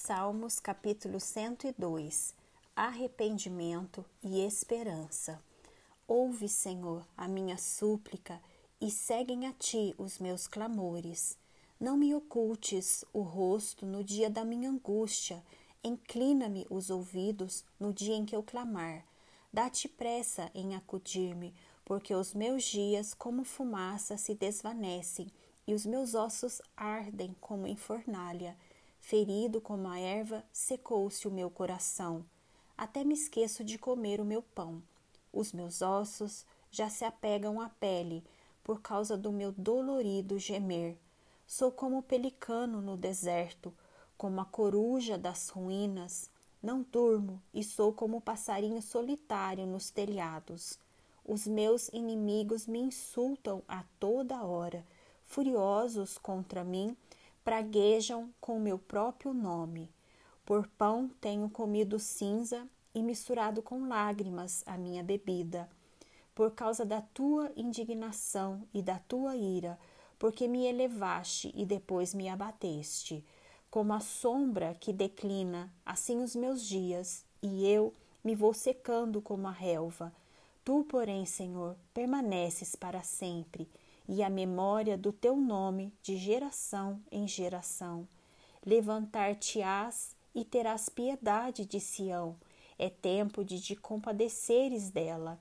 Salmos capítulo 102 Arrependimento e esperança. Ouve, Senhor, a minha súplica e seguem a ti os meus clamores. Não me ocultes o rosto no dia da minha angústia, inclina-me os ouvidos no dia em que eu clamar. Dá-te pressa em acudir-me, porque os meus dias, como fumaça, se desvanecem e os meus ossos ardem como em fornalha. Ferido como a erva, secou-se o meu coração. Até me esqueço de comer o meu pão. Os meus ossos já se apegam à pele por causa do meu dolorido gemer. Sou como o pelicano no deserto, como a coruja das ruínas. Não durmo e sou como o passarinho solitário nos telhados. Os meus inimigos me insultam a toda hora, furiosos contra mim praguejam com meu próprio nome. Por pão tenho comido cinza e misturado com lágrimas a minha bebida. Por causa da tua indignação e da tua ira, porque me elevaste e depois me abateste. Como a sombra que declina, assim os meus dias, e eu me vou secando como a relva. Tu, porém, Senhor, permaneces para sempre e a memória do teu nome de geração em geração. Levantar-te-ás e terás piedade de Sião. É tempo de te compadeceres dela,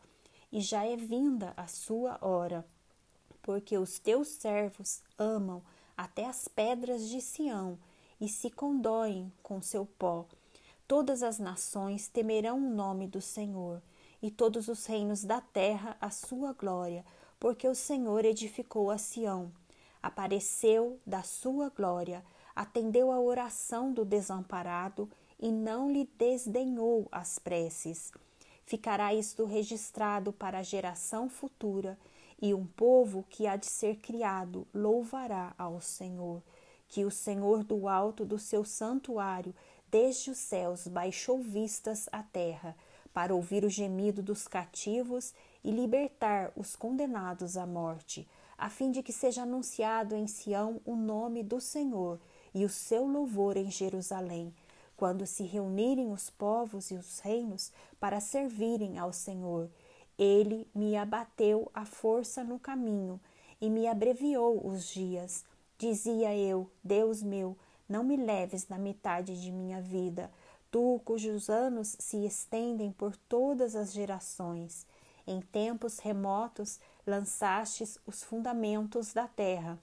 e já é vinda a sua hora, porque os teus servos amam até as pedras de Sião e se condoem com seu pó. Todas as nações temerão o nome do Senhor, e todos os reinos da terra a sua glória porque o Senhor edificou a Sião, apareceu da sua glória, atendeu a oração do desamparado e não lhe desdenhou as preces. Ficará isto registrado para a geração futura, e um povo que há de ser criado louvará ao Senhor. Que o Senhor do alto do seu santuário, desde os céus, baixou vistas à terra, para ouvir o gemido dos cativos e libertar os condenados à morte, a fim de que seja anunciado em Sião o nome do Senhor e o seu louvor em Jerusalém, quando se reunirem os povos e os reinos para servirem ao Senhor. Ele me abateu a força no caminho e me abreviou os dias. Dizia eu, Deus meu, não me leves na metade de minha vida, tu cujos anos se estendem por todas as gerações. Em tempos remotos lançastes os fundamentos da terra,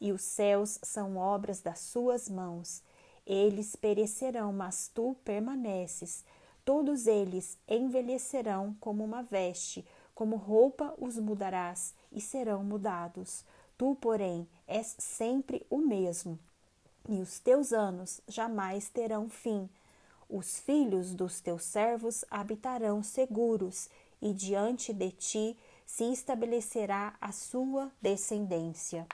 e os céus são obras das suas mãos. Eles perecerão, mas tu permaneces. Todos eles envelhecerão como uma veste, como roupa os mudarás e serão mudados. Tu, porém, és sempre o mesmo, e os teus anos jamais terão fim. Os filhos dos teus servos habitarão seguros e diante de ti se estabelecerá a sua descendência.